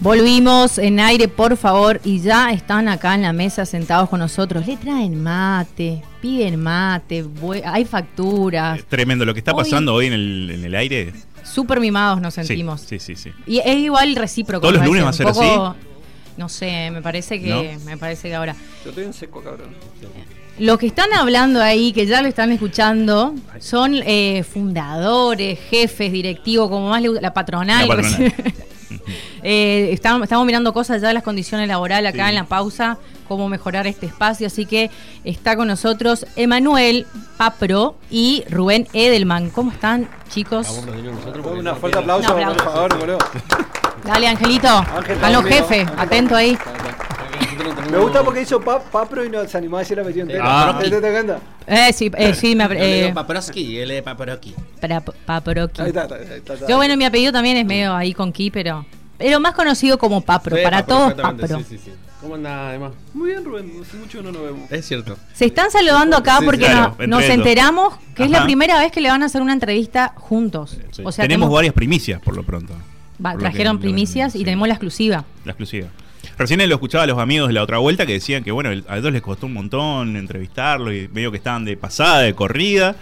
Volvimos en aire, por favor, y ya están acá en la mesa sentados con nosotros. Le traen mate, piden mate, hay facturas. Es tremendo lo que está pasando hoy en el, en el aire. Súper mimados nos sentimos. Sí, sí, sí. Y es igual recíproco. ¿Todos los lunes va a ser poco- No sé, me parece que me parece que ahora. Yo estoy en seco, cabrón. Los que están hablando ahí, que ya lo están escuchando, son eh, fundadores, jefes, directivos, como más le gusta, la patronal. La patronal. Eh, estamos, estamos mirando cosas ya de las condiciones laborales acá Sí. en la pausa, cómo mejorar este espacio. Así que está con nosotros Emanuel Papro y Rubén Edelman. ¿Cómo están, chicos? Una fuerte aplauso, Un aplauso. por favor, boludo. Dale, Angelito. Ángel, los jefes, Ángel, atento ahí. Me gusta porque hizo pa- Papro y no se animó a decir la apellido entero. Ah. ¿Te, te, te encanta? Eh, sí, eh, sí, me, eh, Paproski, él es Paproski. para Paproki. Ahí está, ahí está, ahí está, está. Yo, bueno, mi apellido también es medio ahí con Ki, pero. Pero más conocido como Papro. Sí, para Papro, todos, exactamente, Papro. Sí, sí, sí. ¿Cómo anda, además? Muy bien, Rubén. Hace mucho que no nos vemos. Es cierto. Se están saludando acá Sí, porque claro, no- entre nos enteramos que es la primera vez que le van a hacer una entrevista juntos. Sí. O sea, tenemos tenemos- varias primicias, por lo pronto. va, Por trajeron que- lo que- primicias y sí, tenemos la exclusiva. La exclusiva. Recién lo escuchaba a los amigos de la otra vuelta que decían que, bueno, a ellos les costó un montón entrevistarlo y medio que estaban de pasada, de corrida.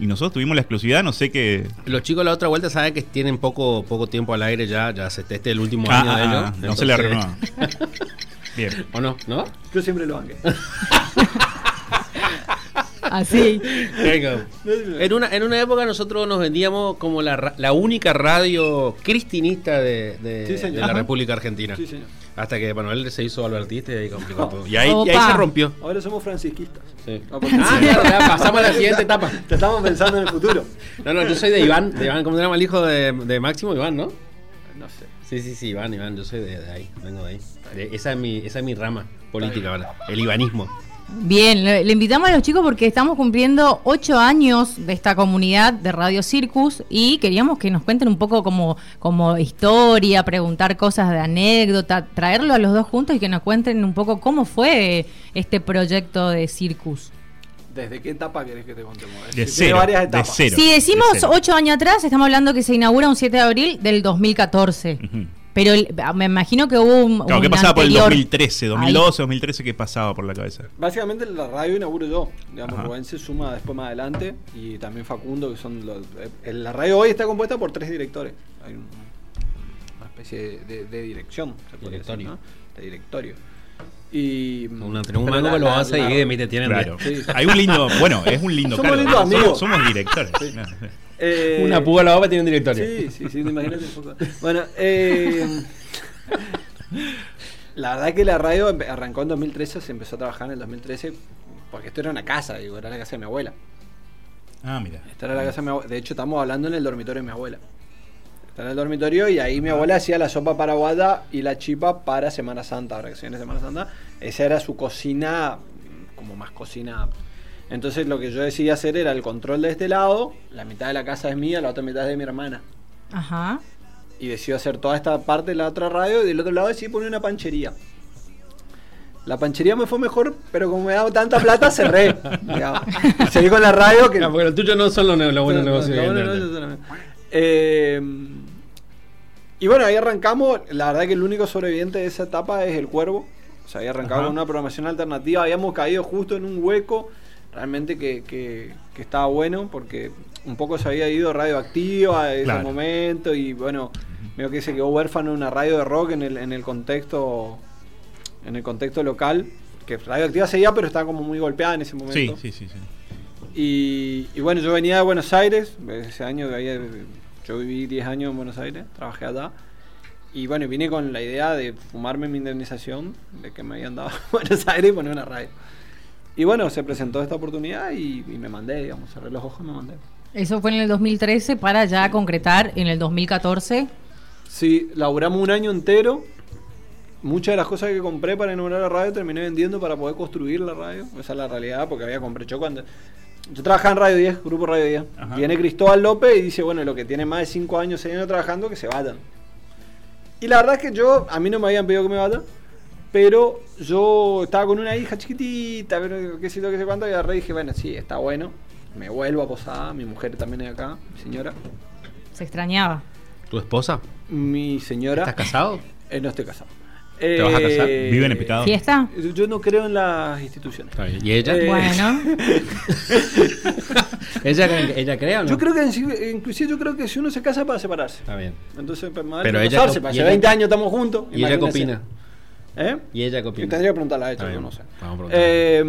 Y nosotros tuvimos la exclusividad, no sé qué. Los chicos de la otra vuelta saben que tienen poco, poco tiempo al aire ya, ya se, este es el último Ah, año de ah, ellos. ah, no se le entonces- renueva. Bien. ¿O no? ¿No? Yo siempre lo banqué. Así. Venga. En una, en una época nosotros nos vendíamos como la, ra- la única radio cristinista de, de- Sí, señor. de la. República Argentina. Sí, señor. Hasta que Manuel se hizo albertista y ahí complicó todo. Y ahí, y ahí se rompió. Ahora somos francisquistas. Sí. Ah, Ah, claro, ya pasamos a la siguiente etapa. Te estamos pensando en el futuro. No, no, yo soy de Iván, de Iván, ¿cómo se llama el hijo de, de Máximo? Iván, ¿no? No sé. Sí, sí, sí, Iván, Iván, yo soy de, de ahí, vengo de ahí. De- esa, es mi, esa es mi rama política ahora, el ivanismo. Bien, le, le invitamos a los chicos porque estamos cumpliendo ocho años de esta comunidad de Radio Circus y queríamos que nos cuenten un poco como, como historia, preguntar cosas de anécdota, traerlo a los dos juntos y que nos cuenten un poco cómo fue este proyecto de Circus. ¿Desde qué etapa querés que te contemos? De cero. varias De etapas. cero. Si decimos de cero. ocho años atrás, estamos hablando que se inaugura un 7 de abril del 2014. Ujú. Pero el- me imagino que hubo un. Claro, ¿qué un pasaba por el anterior. 2013, 2012, 2013? ¿Qué pasaba por la cabeza? Básicamente la radio inauguro yo. Digamos, Ajá. Rubén se suma después más adelante y también Facundo, que son los. eh, La radio hoy está compuesta por tres directores. Hay un- una especie de, de dirección, se podría decir, Directorio. ¿no? De directorio. Y. Una, un mango que lo a la- dividir, mí te tienen Claro. Sí. Hay un lindo, bueno, es un lindo Somos lindos Somos- amigos. Somos, directores. Sí. No. eh, Una púa a la boca tiene un directorio. Sí, sí, sí, imagínate un poco. Bueno, eh, la verdad que la radio arrancó en 2013, se empezó a trabajar en el 2013, porque esto era una casa, digo, era la casa de mi abuela. Ah, mira. Esta era la casa de mi abuela. De hecho, estamos hablando en el dormitorio de mi abuela. Está en el dormitorio y ahí mi abuela hacía la sopa paraguada y la chipa para Semana Santa, ahora que se viene Semana Santa. Esa era su cocina, como más cocina. Entonces lo que yo decidí hacer era el control de este lado, la mitad de la casa es mía, la otra mitad es de mi hermana. Ajá. Y decidí hacer toda esta parte de la otra radio y del otro lado decidí poner una panchería. La panchería me fue mejor, pero como me daba tanta plata, cerré. Y Seguí con la radio que No, porque los tuyos no son los, los buenos no, negocios. no, no, no, evidentemente. no, no, no. Eh, y bueno, ahí arrancamos. La verdad que el único sobreviviente de esa etapa es el cuervo. O sea, ahí arrancamos Ajá. con una programación alternativa. Habíamos caído justo en un hueco realmente que, que- que estaba bueno porque un poco se había ido radioactiva en ese momento y bueno, veo que se quedó huérfano una radio de rock en el, en el contexto en el contexto local que radioactiva seguía pero estaba como muy golpeada en ese momento Sí, sí, sí. sí. y, y bueno, yo venía de Buenos Aires, ese año que había, yo viví 10 años en Buenos Aires, trabajé allá. Y bueno, vine con la idea de fumarme mi indemnización, de que me habían dado a Buenos Aires y poner una radio. Y bueno, se presentó esta oportunidad y, y me mandé, digamos, cerré los ojos y me mandé. Eso fue en el 2013 para ya concretar en el 2014. Sí, laburamos un año entero. Muchas de las cosas que compré para inaugurar la radio terminé vendiendo para poder construir la radio. Esa es la realidad, porque había compré yo cuando... Yo trabajaba en Radio 10, Grupo Radio 10. Ajá. Viene Cristóbal López y dice, bueno, lo que tiene más de 5 años, 6 años trabajando, que se vayan. Y la verdad es que yo, a mí no me habían pedido que me vaya, pero yo estaba con una hija chiquitita, pero qué sé yo, qué sé cuánto, y agarré y dije, bueno, sí, está bueno. Me vuelvo a Posada, mi mujer también es acá, mi señora. Se extrañaba. ¿Tu esposa? Mi señora... ¿Estás casado? Eh, no estoy casado. ¿Te vas a casar? Eh, ¿Viven en pecado? ¿Fiesta? Yo no creo en las instituciones. Está bien. ¿Y ella? Eh, Bueno, ¿Ella, ¿Ella cree o no? Yo creo que inclusive yo creo que si uno se casa para separarse. Está bien. Entonces, pues, más Pero ella casarse, y hace ella- 20 años estamos juntos. ¿Y ella qué opina? ¿Eh? ¿Y ella qué opina? tendría que preguntarle a ella, yo no sé. Vamos a preguntarle. Eh,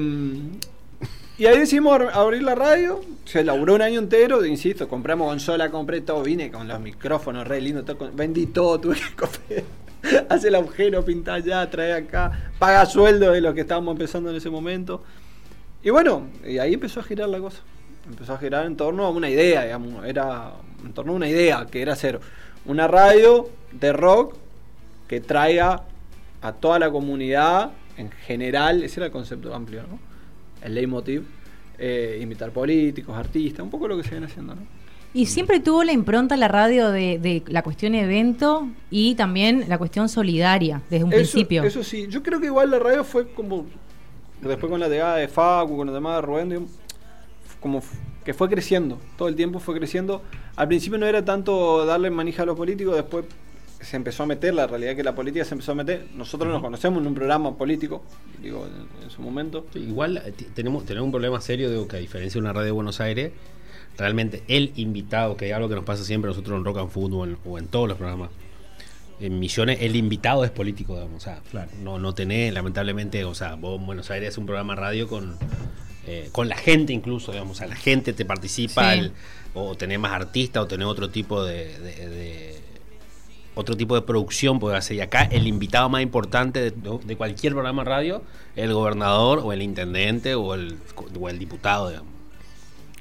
y ahí decidimos abr- abrir la radio. Se laburó un año entero, insisto, compramos consola, compré todo, vine con los micrófonos re lindo, todo, con- vendí todo, tuve que comprar. Hace el agujero, pinta allá, trae acá, paga sueldo de los que estábamos empezando en ese momento. Y bueno, y ahí empezó a girar la cosa. Empezó a girar en torno a una idea, digamos, era en torno a una idea que era hacer una radio de rock que traiga a toda la comunidad en general, ese era el concepto amplio, ¿no? El leitmotiv, eh, imitar políticos, artistas, un poco lo que se viene haciendo, ¿no? y siempre tuvo la impronta la radio de, de la cuestión evento y también la cuestión solidaria desde un eso, principio. Eso sí, yo creo que igual la radio fue como, después con la llegada de Facu, con los demás de Rubén, digamos, como que fue creciendo, todo el tiempo fue creciendo. Al principio no era tanto darle manija a los políticos, después se empezó a meter, la realidad es que la política se empezó a meter. Nosotros nos conocemos en un programa político, digo, en, en su momento. Sí, Igual eh, tenemos, tenemos un problema serio, digo, que a diferencia de una radio de Buenos Aires, realmente el invitado, que es algo que nos pasa siempre a nosotros en Rock and Food o en, o en todos los programas, en Misiones, el invitado es político, digamos, o sea, Claro. no, no tenés, lamentablemente, o sea, vos en Buenos Aires es un programa radio con, eh, con la gente incluso, digamos, o sea, la gente te participa, Sí. el- o tenés más artistas, o tenés otro tipo de, de- de- otro tipo de producción puede hacer. Y acá el invitado más importante de, de cualquier programa de radio es el gobernador o el intendente o el, o el diputado, digamos.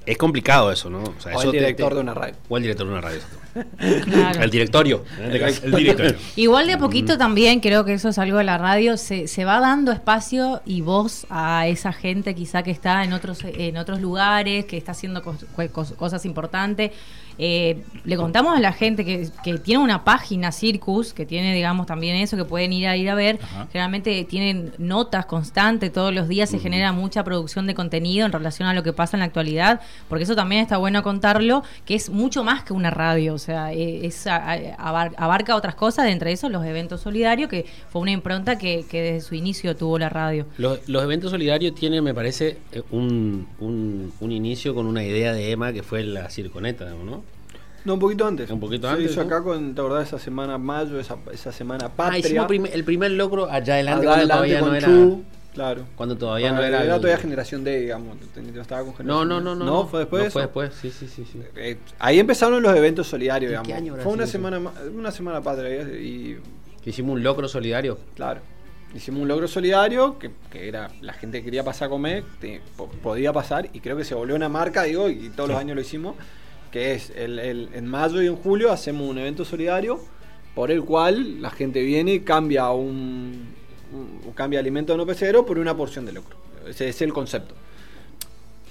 Es complicado eso, ¿no? sea, O eso el te- director te- de una radio. O el director de una radio. Claro. El directorio. este caso. El directorio. Igual de a poquito también creo que eso es algo de la radio, se, se va dando espacio y voz a esa gente quizá que está en otros en otros lugares, que está haciendo cos- cos- cosas importantes. Eh, le contamos a la gente que, que tiene una página Circus, que tiene digamos también eso, que pueden ir a ir a ver. Ajá. Generalmente tienen notas constantes, todos los días se genera mucha producción de contenido en relación a lo que pasa en la actualidad, porque eso también está bueno contarlo, que es mucho más que una radio, o sea, eh, es, abarca otras cosas, de entre esos los eventos solidarios, que fue una impronta que, que desde su inicio tuvo la radio. Los, los eventos solidarios tienen, me parece, eh, un, un, un inicio con una idea de Emma que fue la circoneta, ¿no? No, un poquito antes. Un poquito Se antes, hizo ¿no? acá con, ¿te acordás? Esa semana mayo, esa, esa semana Ah, patria. hicimos prim- el primer logro allá adelante Allá cuando adelante todavía con no era. Chu, claro. Cuando todavía no Cuando era. el- todavía generación D, digamos. No estaba con No, generación no, D. no, no. No, fue después no de fue después, sí, sí, sí. sí. Eh, ahí empezaron los eventos solidarios, ¿Y digamos. qué año Fue una semana, ma- una semana patria y Que hicimos un logro solidario. Claro. Hicimos un logro solidario que, que era la gente que quería pasar a comer, te- po- podía pasar y creo que se volvió una marca, digo, y todos los años lo hicimos, que es el, el- en mayo y en julio hacemos un evento solidario por el cual la gente viene y cambia un, un- cambia alimento no pecero por una porción de locro. Ese es el concepto.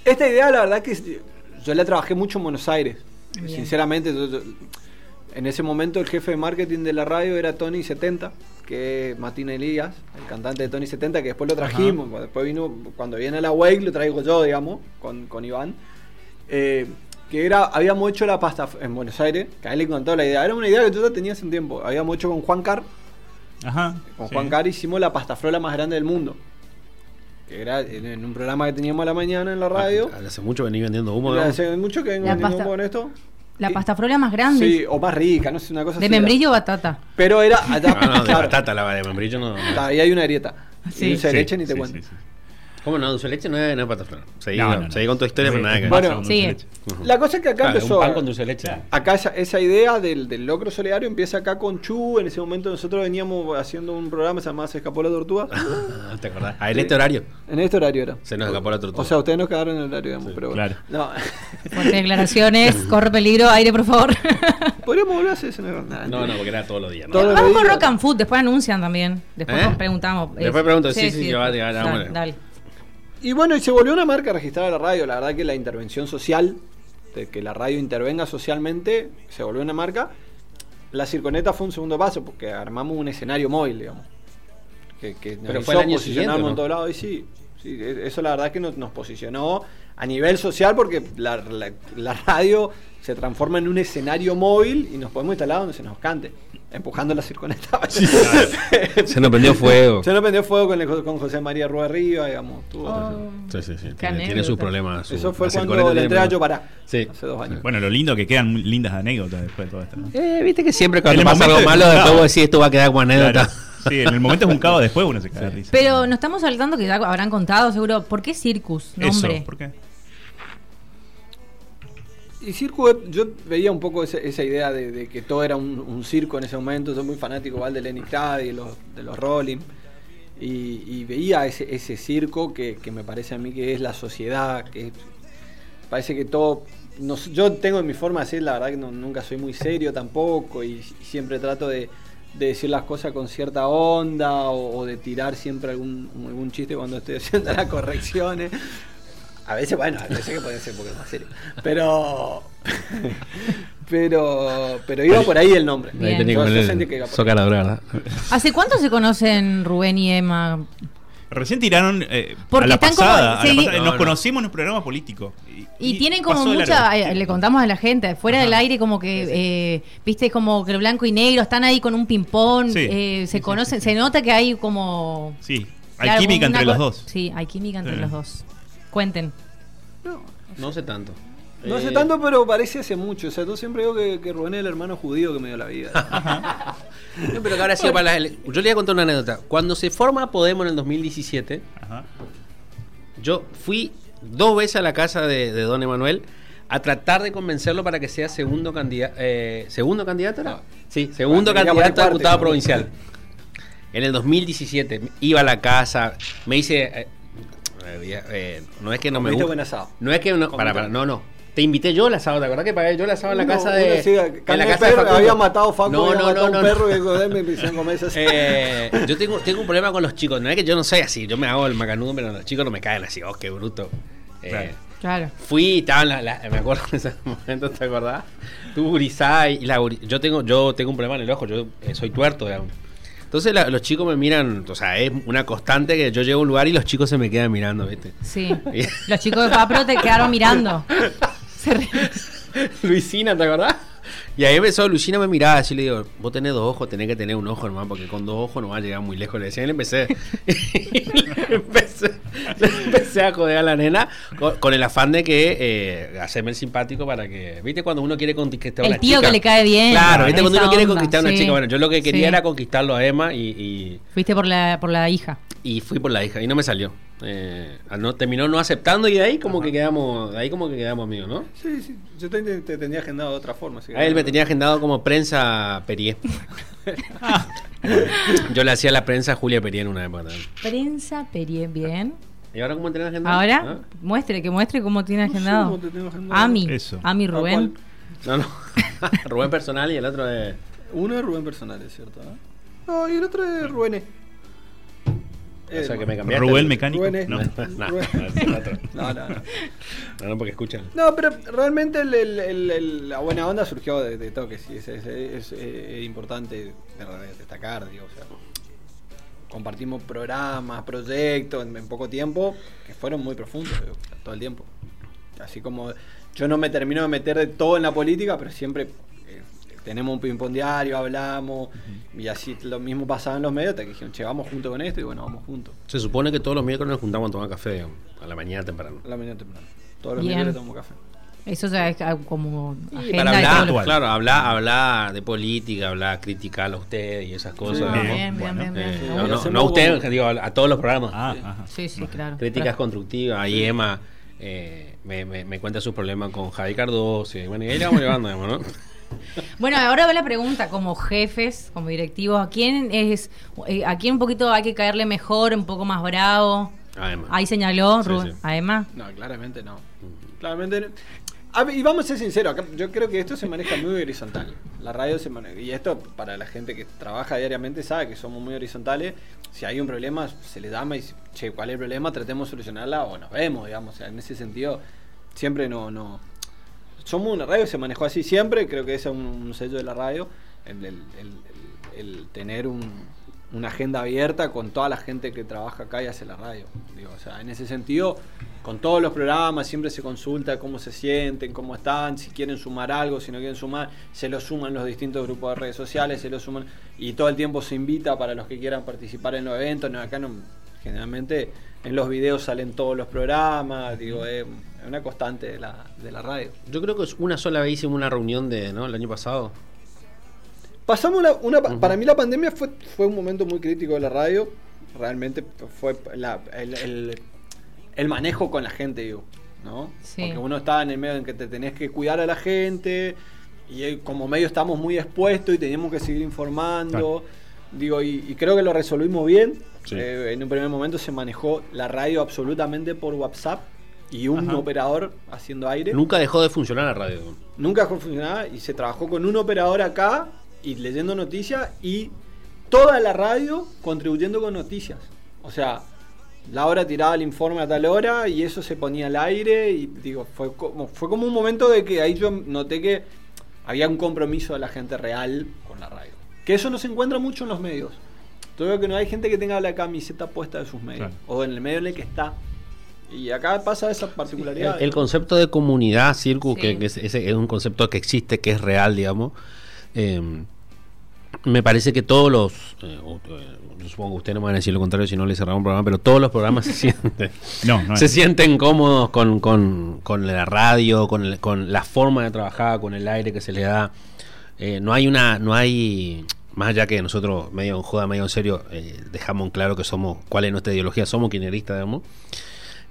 Esta idea, la verdad que yo la trabajé mucho en Buenos Aires. Bien. Sinceramente, yo- yo- en ese momento el jefe de marketing de la radio era Tony 70, que es Martín Elías, el cantante de Tony 70, que después lo trajimos. Después vino, cuando viene a la Wake, lo traigo yo, digamos, con, con Iván. Eh, que era, habíamos hecho la pasta en Buenos Aires, que a él le encantó la idea. Era una idea que yo ya tenía hace un tiempo. Habíamos hecho con Juan Car, Ajá. con sí. Juan Car hicimos la pastafrola más grande del mundo. Que era en, un programa que teníamos a la mañana en la radio. Ah, Hace mucho venía vendiendo humo, ¿no? Hace mucho que vengo La vendiendo pasta- con esto. La Y- pastafrola más grande. Sí, o más rica, no sé, una cosa de así membrillo o batata. Pero era allá. Ah, no, de claro, batata la de membrillo no. no. Ahí hay una grieta. Sí. Y de Sí, leche ni te sí, cuento. Sí, sí. ¿Cómo no? Dulce leche no es, no es pataflor. Seguí, No, no, no, no. seguí con tu historia, pero nada que. Bueno. Ujú. La cosa es que acá Claro, empezó. un pan con dulce leche. Acá esa, esa idea del, del locro solidario empieza acá con Chu. En ese momento nosotros veníamos haciendo un programa que se llamaba Se escapó la tortuga. Ah, ¿Te acordás? Ah, en este horario en este horario era. se nos escapó la tortuga. O sea, ustedes nos quedaron en el horario, digamos, pero bueno. claro. No. Fuertes declaraciones, corre peligro, aire por favor. Podríamos volver a hacer eso. No, no, no, porque era todos los días. Vamos con días. Rock and Food, después anuncian también. Después ¿Eh? nos preguntamos. Después Eh, pregunto, sí, sí, Dale, vámonos. dale. Y bueno, y se volvió una marca registrada de la radio. La verdad que la intervención social, de que la radio intervenga socialmente, se volvió una marca. La circoneta fue un segundo paso, porque armamos un escenario móvil, digamos. Que, que nos Pero hizo fue el año posicionarnos siguiente, ¿no? en todos lados. Y sí, sí, e- eso la verdad es que nos, nos posicionó a nivel social, porque la, la- la radio se transforma en un escenario móvil y nos podemos instalar donde se nos cante. Empujando la circoneta. Se nos prendió fuego. Se nos prendió fuego con, el- con José María Rúa Arriba, digamos. tuvo- Oh. Sí, sí, sí. Tiene, sus problemas. su- Eso fue cuando le tiene entré a problemas. Yo Pará. Sí. Hace dos años. Bueno, lo lindo que quedan lindas anécdotas después de todo esto. ¿no? Eh, viste que siempre cuando pasa algo malo, es después vos decís esto va a quedar como anécdota. Claro. Sí, en el momento es un caos, después uno se cae de risa. Pero nos estamos saltando que ya habrán contado seguro. ¿Por qué Circus? Nombre. Eso, ¿por qué? Y circo, yo veía un poco esa idea de, de que todo era un, circo en ese momento. Soy muy fanático igual de Lenny Kravitz y los, de los Rolling. Y, veía ese, circo que, me parece a mí que es la sociedad, que parece que todo... no yo tengo mi forma de ser, la verdad que nunca soy muy serio tampoco y, siempre trato de, de decir las cosas con cierta onda o, o de tirar siempre algún, algún chiste cuando estoy haciendo las correcciones. A veces, bueno, a veces que puede ser un poco más serio. Pero. Pero. Pero iba por ahí el nombre. Bien. Ahí tenía que Yo- yo sentí que iba por soca la ¿verdad? ¿Hace cuánto se conocen Rubén y Emma? Recién tiraron eh, Porque a la están como- pasada. a la sí. pasada, No, nos no. conocimos en un programa político. Y, tienen como mucha, eh, le contamos a la gente, fuera del Ajá. aire como que, eh, viste, como que el blanco y negro están ahí con un ping-pong, Sí. eh, se Sí, sí, conocen, sí, sí. se nota que hay como... Sí, hay claro, química entre los dos. Sí, hay química entre Sí. los dos. Cuenten. No, No sé tanto. no sé Eh, tanto, pero parece hace mucho. O sea, yo siempre digo que, que Rubén es el hermano judío que me dio la vida. No, pero que ahora sí, para las ele- Yo le voy a contar una anécdota. Cuando se forma Podemos en el 2017, Ajá. yo fui dos veces a la casa de, de Don Emanuel a tratar de convencerlo para que sea segundo candidato. ¿Segundo candidato era? No. Sí, segundo Bueno, candidato a diputado provincial. En el 2017 iba a la casa, me dice. Eh, no es que no me gusta. buen asado. No es que no. Para, para, no, no. Te invité yo al asado, ¿te acordás que pagué yo el asado en la casa de. en la casa de perro, había matado Facu, No, había no, matado no, a un perro no. y me hicieron comer ese asado. Eh, yo tengo, tengo un problema con los chicos. No es que yo no soy así, yo me hago el macanudo, pero los chicos no me caen así. Oh, qué bruto. Eh, Claro. Claro. Fui y estaban la, la- me acuerdo en ese momento, ¿te acordás? Tú gurizá y la guri- yo tengo yo tengo un problema en el ojo, yo eh, soy tuerto, digamos. Entonces la- los chicos me miran, o sea, es una constante que yo llego a un lugar y los chicos se me quedan mirando, ¿viste? Sí. Los chicos de Papro te quedaron mirando. Luisina, ¿te acordás? Y ahí empezó, Luisina me miraba así, le digo, vos tenés dos ojos, tenés que tener un ojo nomás, porque con dos ojos no vas a llegar muy lejos. Le decía, y le empecé, le empecé, le empecé a joder a la nena con, con el afán de que eh, hacerme el simpático para que, ¿viste? Cuando uno quiere conquistar a El una tío chica. que le cae bien. Claro, ¿viste? Cuando uno quiere conquistar a una sí. chica. Bueno, yo lo que quería Sí. era conquistarlo a Emma y, y, Fuiste por la, por la hija. y fui por la hija y no me salió. Eh, no, terminó no aceptando y de ahí como que quedamos, de ahí como que quedamos amigos, ¿no? Sí, sí. Yo te, te tenía agendado de otra forma. así que- A él me tenía agendado como prensa Perier. Yo le hacía la prensa a Julia Perier en una época también. Prensa Perie, bien. ¿Y ahora cómo tenés agendado? Ahora, ¿Ah? muestre, que muestre cómo tiene agendado. cómo te tengo agendado. Ami. Eso. Ami Rubén. No, no. Rubén personal y el otro es. Uno es Rubén personal, es cierto. ¿eh? No, y el otro es Rubén. E. O sea que me cambiaste. Rubén Mecánico. Rubén. No. No, no. No, no, no. No, no, porque escuchan. No, pero realmente el- el- el- el- la buena onda surgió de, de toque, sí, es, es- es, importante de- de destacar, digo, o sea, compartimos programas, proyectos en, en poco tiempo que fueron muy profundos, digo, todo el tiempo. Así como yo no me termino de meter de todo en la política, pero siempre tenemos un ping-pong diario, hablamos, y así lo mismo pasaba en los medios, hasta que dijeron, che, vamos junto con esto, y bueno, vamos juntos, Se supone que todos los miércoles nos juntamos a tomar café a la mañana temprano. a la mañana temprano. Todos los Bien. miércoles tomo café. Eso ya es como agenda para de hablar, todos los- claro, hablar, hablar de política, hablar, criticar a usted y esas cosas. Sí. Sí, no, no, hacemos no a usted, digo, a, a todos los programas. Ah, ajá. Sí, sí, claro. Críticas Claro. constructivas. Ahí Emma eh, me, me, me cuenta sus problemas con Javi Cardoso. Y bueno, y ahí la vamos llevando, digamos, ¿no? Bueno, ahora va la pregunta, como jefes, como directivos, ¿a quién es, eh, a quién un poquito hay que caerle mejor, un poco más bravo? A Emma. Ahí señaló Sí, Rubén, sí. a Emma. No, claramente no. Claramente no. A ver, y vamos a ser sinceros, acá yo creo que esto se maneja muy horizontal. La radio se maneja, y esto para la gente que trabaja diariamente sabe que somos muy horizontales. Si hay un problema, se le llama y dice, che, ¿cuál es el problema? Tratemos de solucionarla o nos vemos, digamos. O sea, en ese sentido, siempre no, no. Somos una radio se manejó así siempre, creo que ese es un, sello de la radio, el, el- tener un- una agenda abierta con toda la gente que trabaja acá y hace la radio. Digo, o sea, en ese sentido, con todos los programas siempre se consulta cómo se sienten, cómo están, si quieren sumar algo, si no quieren sumar, se lo suman los distintos grupos de redes sociales, se lo suman y todo el tiempo se invita para los que quieran participar en los eventos. No, acá no, generalmente en los videos salen todos los programas, digo, es una constante de la, de la radio. Yo creo que es una sola vez hicimos una reunión de, ¿no? El año pasado. Pasamos una, para mí la pandemia fue, fue un momento muy crítico de la radio. Realmente fue la, el, el, el manejo con la gente, digo, ¿no? Sí. Porque uno está en el medio en que te tenés que cuidar a la gente y eh, como medio estamos muy expuestos y teníamos que seguir informando. Digo, y, y, creo que lo resolvimos bien. Sí. Eh, en un primer momento se manejó la radio absolutamente por WhatsApp y un Ajá. operador haciendo aire. Nunca dejó de funcionar la radio. Nunca dejó de funcionar y se trabajó con un operador acá y leyendo noticias y toda la radio contribuyendo con noticias. O sea, la hora tiraba el informe a tal hora y eso se ponía al aire y digo, fue como, fue como un momento de que ahí yo noté que había un compromiso de la gente real con la radio. Que eso no se encuentra mucho en los medios. Yo veo que no hay gente que tenga la camiseta puesta de sus medios Claro. o en el medio en el que está. Y acá pasa esa particularidad. El, el concepto de comunidad, Circus, Sí. que, que es, ese es un concepto que existe, que es real, digamos. eh, me parece que todos los. eh, eh, yo supongo que ustedes no me van a decir lo contrario si no les cerramos un programa, pero todos los programas se sienten. No, no se sienten cómodos con, con- con la radio, con, el- con la forma de trabajar, con el aire que se le da. Eh, no hay una. no hay Más allá que nosotros, medio en joda, medio en serio, eh, dejamos en claro que somos. cuál es nuestra ideología, somos kirchneristas, digamos.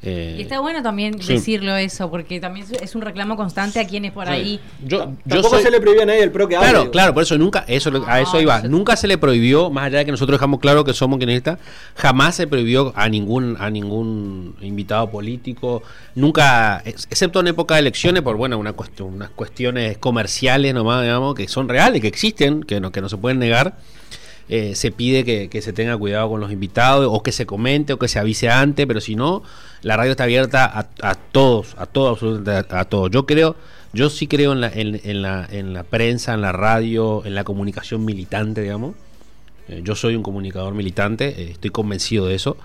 Eh, Y está bueno también sí. decirlo eso, porque también es- un reclamo constante a quienes por ahí. yo, yo Tampoco soy- se le prohíbe a nadie el pro que Claro, claro, por eso nunca, eso, a eso No, iba, eso- nunca se le prohibió, más allá de que nosotros dejamos claro que somos kirchneristas, jamás se prohibió a ningún, a ningún invitado político, nunca, ex- excepto en época de elecciones, por bueno, una cuestión, unas cuestiones comerciales nomás, digamos, que son reales, que existen, que no, que no se pueden negar. Eh, se pide que, se tenga cuidado con los invitados, o que se comente, o que se avise antes, pero si no, la radio está abierta a, todos, a todos, absolutamente a, todos. Yo creo, yo sí creo en la, en, en la, en la prensa, en la radio, en la comunicación militante, digamos. Eh, yo soy un comunicador militante, eh, estoy convencido de eso,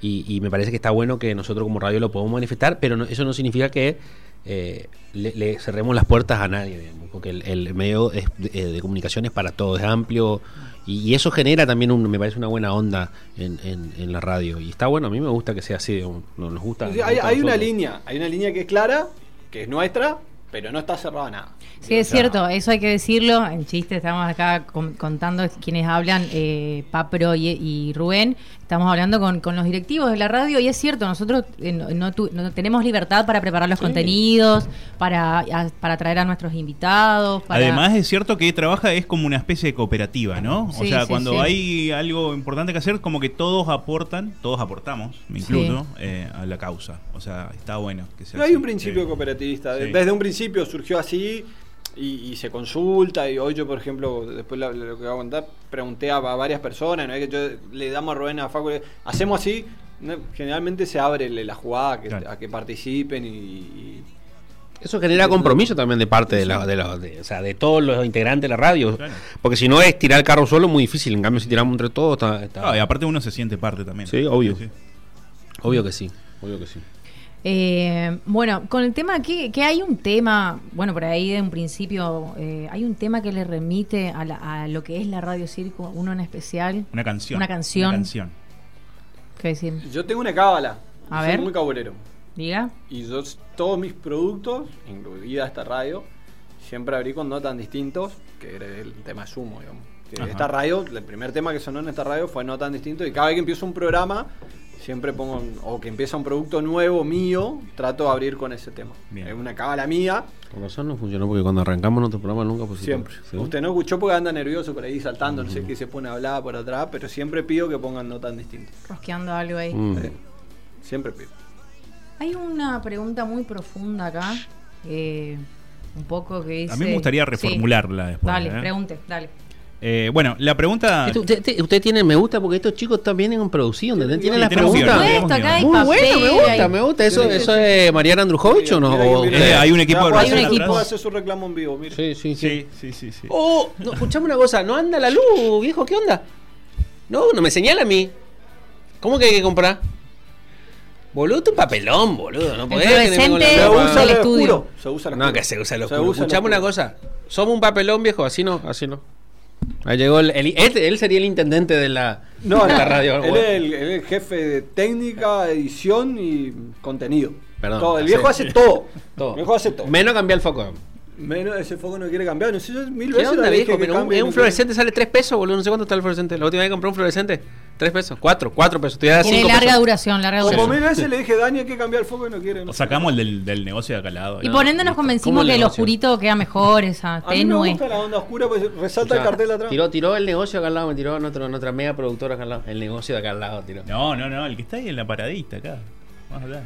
y, y me parece que está bueno que nosotros como radio lo podamos manifestar, pero no- eso no significa que eh, le, cerremos las puertas a nadie, digamos, porque el, medio de, de comunicación es para todos, es amplio, y, y eso genera también, un, me parece una buena onda en, en- en la radio, y está bueno, a mí me gusta que sea así, nos gusta. Sí, nos hay, gusta hay una línea, hay una línea que es clara, que es nuestra, pero no está cerrada nada. Sí, es cierto, eso hay que decirlo. En chiste, estamos acá con- contando quienes hablan, eh, Papro y, y Rubén. Estamos hablando con, con los directivos de la radio y es cierto, nosotros eh, no, no tu- no tenemos libertad para preparar los contenidos, para, a- para traer a nuestros invitados. Para... Además es cierto que trabaja es como una especie de cooperativa, ¿no? o sea, sí, cuando sí. hay algo importante que hacer, como que todos aportan, todos aportamos, me incluyo, eh, a la causa. O sea, está bueno que sea No hay así. un principio Sí. cooperativista. Sí. Desde un principio surgió así y, y se consulta. Y hoy yo, por ejemplo, después lo, lo que voy a contar, pregunté a, a varias personas. ¿no? Es que yo le damos a Rubén a Facu, le- hacemos así. ¿no? Generalmente se abre la jugada a que, Claro. a que participen y, y- Eso genera compromiso también de parte de, la, de, la- de- o sea, de todos los integrantes de la radio. Claro. Porque si no es tirar el carro solo, muy difícil. En cambio, si tiramos entre todos, está, está- y aparte uno se siente parte también. Sí, obvio. Sí. obvio que sí. Obvio que sí. Eh, bueno, con el tema que, que hay un tema, bueno, por ahí de un principio, eh, hay un tema que le remite a, la- a lo que es la Radio Circo, uno en especial. Una canción. Una canción. Una canción. ¿Qué decir? Yo tengo una cábala. A Soy ver. muy cabulero. Diga. Y yo todos mis productos, incluida esta radio, siempre abrí con no tan distintos, que era el tema sumo, digamos. Que esta radio, el primer tema que sonó en esta radio fue no tan distinto. Y cada vez que empiezo un programa, siempre pongo, o que empieza un producto nuevo mío, trato de abrir con ese tema. Bien. Es una cábala mía, Con razón no funcionó porque cuando arrancamos nuestro programa nunca pusimos. siempre. ¿Sí? Usted no escuchó porque anda nervioso por ahí saltando, no sé qué se pone a hablar por atrás, pero siempre pido que pongan no tan distinto. Rosqueando algo ahí. Mm. Eh, Siempre pido. Hay una pregunta muy profunda acá. eh, un poco que dice. A mí me gustaría Sí. reformularla después. Dale, ¿eh? pregunte, dale. Eh, bueno, la pregunta. Esto- Usted, usted- usted tiene me gusta porque estos chicos también en producción, ¿entendés? Tienen Sí, las preguntas. guion, Puesto, acá hay Muy bueno, me gusta, hay- me gusta. ¿Eso, Sí, sí, eso sí. es Mariana Andrujovich o no? Mira, O- mira, Eh, hay un equipo de Hay un equipo. hacer su reclamo en vivo, mire. Sí, sí, sí. Sí, sí, sí, sí. Oh, no, escuchame una cosa, no anda la luz, viejo, ¿qué onda? No, no me señala a mí. ¿Cómo que hay que comprar? Boludo, es un papelón, boludo. No podés tener con la Se usa el estudio. oscuro. Se usa el No, que se usa el oscuro. Escuchame una cosa. Somos un papelón, viejo. Así no, así no. Ahí llegó el. el- este- él sería el intendente de la, No, de la radio. Él es, el, él es el jefe de técnica, edición y contenido. Perdón, Todo, el hace- viejo hace todo. Todo. El viejo hace todo. Menos cambiar el foco. Menos ese foco no quiere cambiar. No sé, yo mil ¿Qué veces onda, viejo? que Pero un, un no fluorescente sale 3 pesos, boludo. No sé cuánto está el fluorescente. La última vez que compré un fluorescente, 3 pesos. 4, 4 pesos. Tiene 5 larga pesos. duración, larga duración. Como mil veces le dije, Dani, hay que cambiar el foco y no quiere. no sacamos el del, del negocio de acá al lado. Y ¿no? por ende nos Listo. ¿Cómo convencimos que el oscurito queda mejor, esa A mí me tenue. gusta la onda oscura, pues resalta el cartel atrás. Tiró, tiró el negocio acá al lado, me tiró nuestro, nuestra mega productora acá al lado. El negocio de acá al lado tiró. No, no, no, el que está ahí en la paradita acá. Vamos a hablar.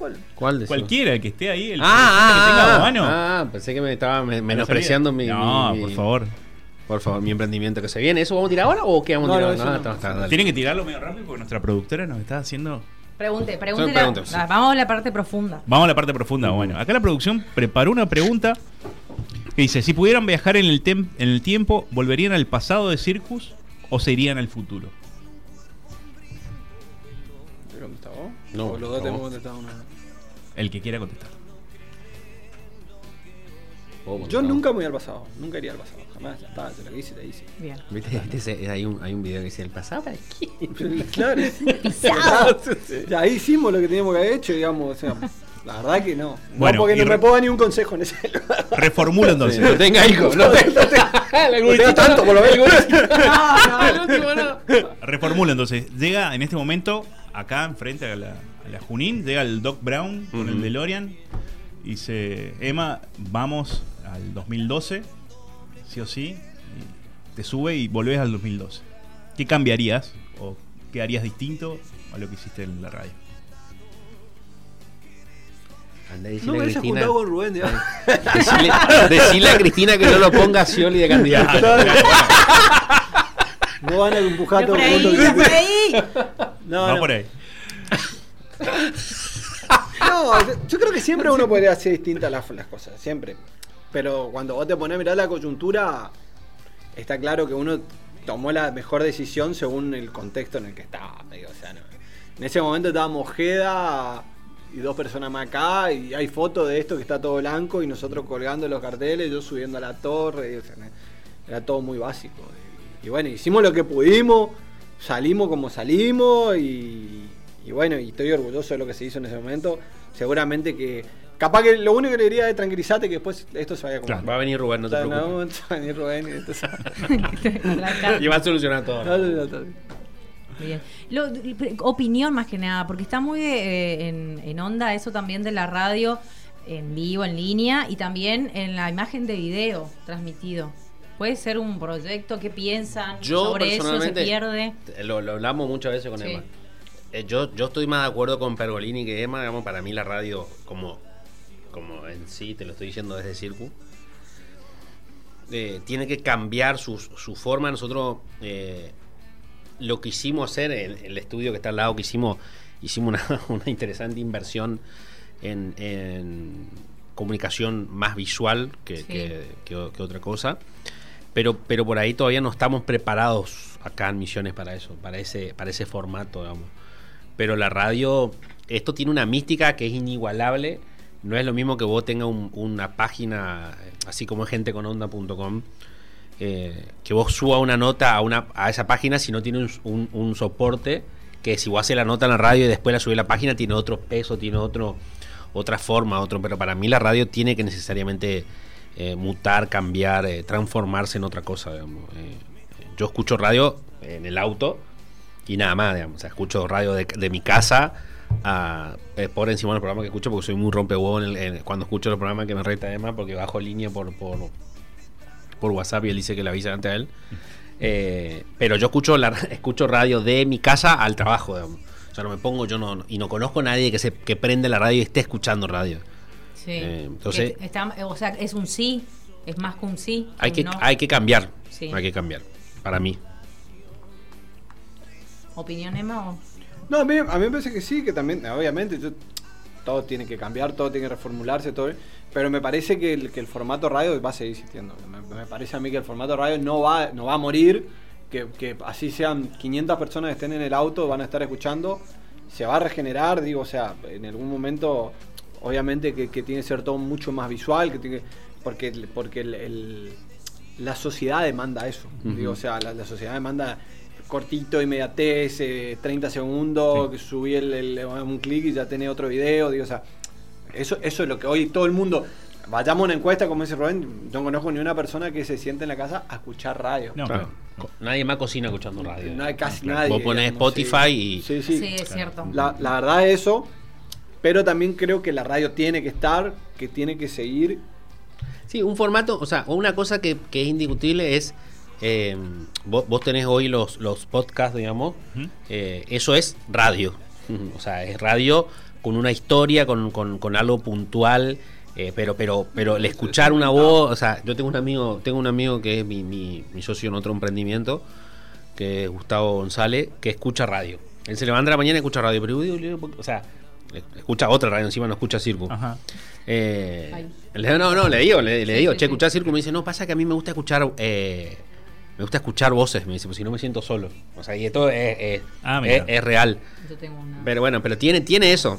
¿Cuál? ¿Cuál de esos? Cualquiera, el que esté ahí, el Ah, ah, que tenga ah, mano. ah, pensé que me estaba me- ¿No menospreciando mi? No, mi- por favor. Por favor, mi emprendimiento que se viene. ¿Eso vamos a tirar ahora o qué vamos No, a tirar? no, está- está. Tienen que tirarlo medio rápido porque nuestra productora nos está haciendo. Pregunte, pregunte. Preguntas, sí. Vamos a la parte profunda. Vamos a la parte profunda. Bueno, acá la producción preparó una pregunta que dice: Si pudieran viajar en el, tem- en el tiempo, ¿volverían al pasado de Circus o se irían al futuro? ¿Pero dónde está vos? No, los dos tenemos contestado una. El que quiera contestar. Yo nunca me voy al pasado. Nunca iría al pasado. Jamás. Ya está, yo lo hice, te hice. Bien. ¿Viste? ¿Viste ese- hay, un, hay un video que dice: ¿El pasado para? Claro, sí. Ya ahí hicimos lo que teníamos que haber hecho, digamos. O sea, la verdad que no. Bueno, no, porque y no re- me puedo dar ni un consejo en ese lugar. Reformulo entonces. No tenga hijos. No tenga, No tanto, por lo menos. El último no. Reformulo entonces. Llega en este momento, acá enfrente a la, la Junín, llega el Doc Brown con el Ujú. DeLorean. Y dice: Emma, vamos al 2012, sí o sí. y te sube y volvés al 2012. ¿Qué cambiarías o qué harías distinto a lo que hiciste en la radio? No me hayas Cristina. juntado con Rubén. Decile, decile a Cristina que no lo ponga a Scioli de candidato. No van a empujar No todo por el ahí, mundo. no por ahí. No, Va no. por ahí. No, yo- creo que siempre uno podría hacer distintas las, las cosas, siempre. Pero cuando vos te pones a mirar la coyuntura, está claro que uno tomó la mejor decisión según el contexto en el que estaba. digo, o sea. En ese momento estábamos Ojeda y dos personas más acá, y hay fotos de esto que está todo blanco, y nosotros colgando los carteles, yo subiendo a la torre, y, era todo muy básico. Y, y bueno, hicimos lo que pudimos, salimos como salimos, y, y bueno, y estoy orgulloso de lo que se hizo en ese momento. Seguramente que. Capaz que lo único que le diría es tranquilizate que después esto se vaya a Claro. Va a venir Rubén, no O te sea, preocupes. va a venir Rubén y esto se- Y va a solucionar todo. No, no, no, no. Bien. Lo- opinión más que nada, porque está muy eh, en, en onda eso también de la radio en vivo, en línea y también en la imagen de video transmitido. Puede ser un proyecto, ¿qué piensan Yo sobre eso? ¿Se pierde? Lo, lo hablamos muchas veces con Sí. Emma. Eh, yo, yo estoy más de acuerdo con Pergolini que Emma. Digamos, para mí la radio, como, como en sí, te lo estoy diciendo desde Circu, eh, tiene que cambiar su, su forma. Nosotros eh, lo que hicimos hacer, en el estudio que está al lado, que hicimos, hicimos una, una interesante inversión en, en comunicación más visual que, Sí. que- que- que otra cosa. Pero, pero por ahí todavía no estamos preparados acá en Misiones para eso, para ese, para ese formato, digamos. Pero la radio, esto tiene una mística que es inigualable. No es lo mismo que vos tengas un- una página, así como gente con onda.com, eh, que vos suba una nota a, una, a esa página si no tiene un, soporte, que si vos haces la nota en la radio y después la subís a la página, tiene otro peso, tiene otro otra forma, otro, pero para mí la radio tiene que necesariamente eh, mutar, cambiar, eh, transformarse en otra cosa, yo escucho radio en el auto y nada más, digamos. O sea, escucho radio de, de mi casa a, eh, por encima del programa que escucho porque soy muy rompehuevo en el- en- cuando escucho los programas que me reta además porque bajo línea por, por, por WhatsApp y él dice que le avisa antes a él. Eh, pero yo escucho la, escucho radio de mi casa al trabajo, digamos. O sea, no me pongo, yo no, y no conozco a nadie que se que prende la radio y esté escuchando radio. Sí. Eh, entonces- está- o sea, es un sí, es más que un sí. Hay que, no. hay que cambiar. Sí. Hay que cambiar. Para mí. ¿Opinión, Emma? o- No, a mí, a mí me parece que sí, que también, obviamente, yo- todo tiene que cambiar, todo tiene que reformularse, todo. Pero me parece que el, que el formato radio va a seguir existiendo. Me, me parece a mí que el formato radio no va, no va a morir, que, que así sean 500 personas que estén en el auto, van a estar escuchando. se va a regenerar, digo, o sea, en algún momento, obviamente que, que tiene que ser todo mucho más visual, que tiene, porque, porque el- el- la sociedad demanda eso. Digo, o sea, la, la sociedad demanda cortito, inmediatez, eh, 30 segundos, Sí. que subí el, el- un clic y ya tenés otro video, digo, o sea, eso, eso es lo que hoy todo el mundo. Vayamos a una encuesta, como dice Rubén, no conozco ni una persona que se siente en la casa a escuchar radio. No, Claro. claro. Nadie más cocina escuchando radio. No hay casi Claro. nadie. Vos ponés digamos, Spotify sí. y- Sí, Sí, sí. es cierto. La, la verdad es eso, pero también creo que la radio tiene que estar, que tiene que seguir. Sí, un formato, o sea, una cosa que, que es indiscutible es, eh, vos, vos tenés hoy los, los podcasts, digamos, eh, eso es radio. O sea, es radio con una historia, con, con- con algo puntual, eh, pero, pero, pero el escuchar una voz, o sea, yo tengo un amigo, tengo un amigo que es mi, mi, mi socio en otro emprendimiento, que es Gustavo González, que escucha radio. Él se levanta a la mañana y escucha radio, pero yo digo, yo digo, o sea, escucha otra radio encima, no escucha Circo. Ajá. Eh, no, no, le digo, le, le digo, sí, che, sí. escuchar circo, me dice, no, pasa que a mí me gusta escuchar, eh, me gusta escuchar voces, me dice, pues si no me siento solo. O sea, y esto es, es- Ah, mira. es- es real. Yo tengo una. Pero bueno, pero tiene, tiene eso.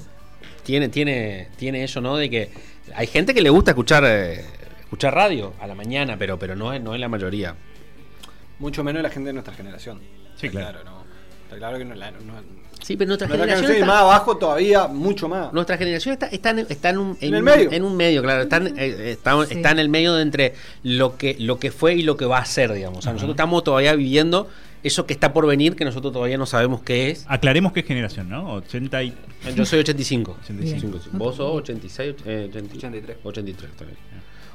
Tiene, tiene, tiene eso, ¿no? De que hay gente que le gusta escuchar, eh, escuchar radio a la mañana, pero, pero no es, no es la mayoría. Mucho menos la gente de nuestra generación. Sí, Está claro. ¿no? Está claro que no, la, no- Sí, pero nuestra nuestra generación está- más abajo todavía, mucho más. Nuestra generación está, está, en, está en un, En el medio. en un medio, claro. Está, en- eh, está, Sí. está en el medio de entre lo que, lo que fue y lo que va a ser, digamos. O sea, nosotros estamos todavía viviendo eso que está por venir, que nosotros todavía no sabemos qué es. Aclaremos qué generación, ¿no? 80 y... Yo soy 85. 85. Sí, Vos sos 86, eh, 80 83. 83 está bien.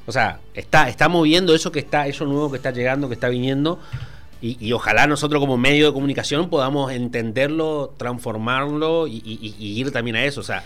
O sea, está, estamos viendo eso que está, eso nuevo que está llegando, que está viniendo. Y, y ojalá nosotros como medio de comunicación podamos entenderlo, transformarlo y, y- y ir también a eso. O sea,